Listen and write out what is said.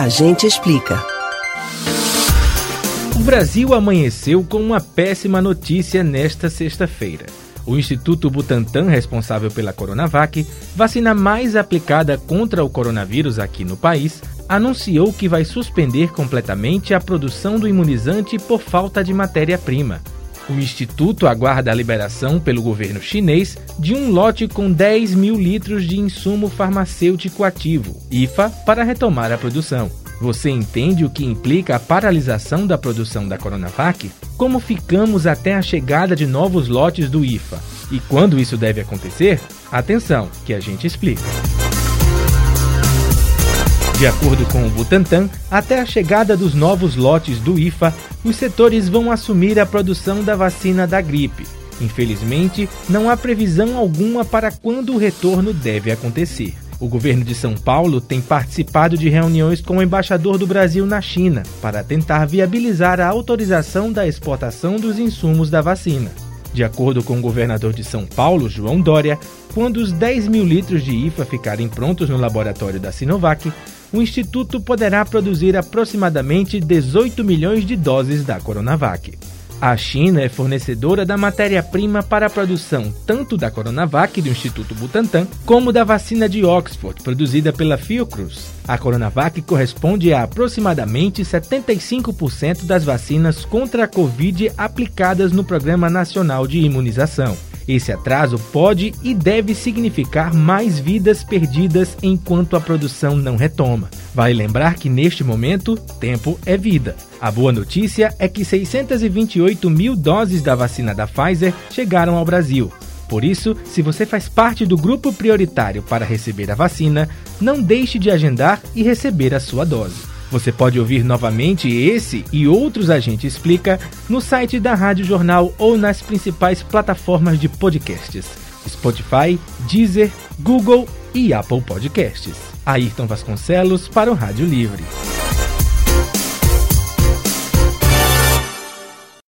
A gente explica. O Brasil amanheceu com uma péssima notícia nesta sexta-feira. O Instituto Butantan, responsável pela Coronavac, vacina mais aplicada contra o coronavírus aqui no país, anunciou que vai suspender completamente a produção do imunizante por falta de matéria-prima. O Instituto aguarda a liberação pelo governo chinês de um lote com 10 mil litros de insumo farmacêutico ativo, IFA, para retomar a produção. Você entende o que implica a paralisação da produção da Coronavac? Como ficamos até a chegada de novos lotes do IFA? E quando isso deve acontecer? Atenção, que a gente explica. De acordo com o Butantan, até a chegada dos novos lotes do IFA, os setores vão assumir a produção da vacina da gripe. Infelizmente, não há previsão alguma para quando o retorno deve acontecer. O governo de São Paulo tem participado de reuniões com o embaixador do Brasil na China para tentar viabilizar a autorização da exportação dos insumos da vacina. De acordo com o governador de São Paulo, João Dória, quando os 10 mil litros de IFA ficarem prontos no laboratório da Sinovac, o Instituto poderá produzir aproximadamente 18 milhões de doses da Coronavac. A China é fornecedora da matéria-prima para a produção tanto da Coronavac do Instituto Butantan, como da vacina de Oxford, produzida pela Fiocruz. A Coronavac corresponde a aproximadamente 75% das vacinas contra a Covid aplicadas no Programa Nacional de Imunização. Esse atraso pode e deve significar mais vidas perdidas enquanto a produção não retoma. Vale lembrar que neste momento, tempo é vida. A boa notícia é que 628 mil doses da vacina da Pfizer chegaram ao Brasil. Por isso, se você faz parte do grupo prioritário para receber a vacina, não deixe de agendar e receber a sua dose. Você pode ouvir novamente esse e outros A Gente Explica no site da Rádio Jornal ou nas principais plataformas de podcasts: Spotify, Deezer, Google e Apple Podcasts. Ayrton Vasconcelos para o Rádio Livre.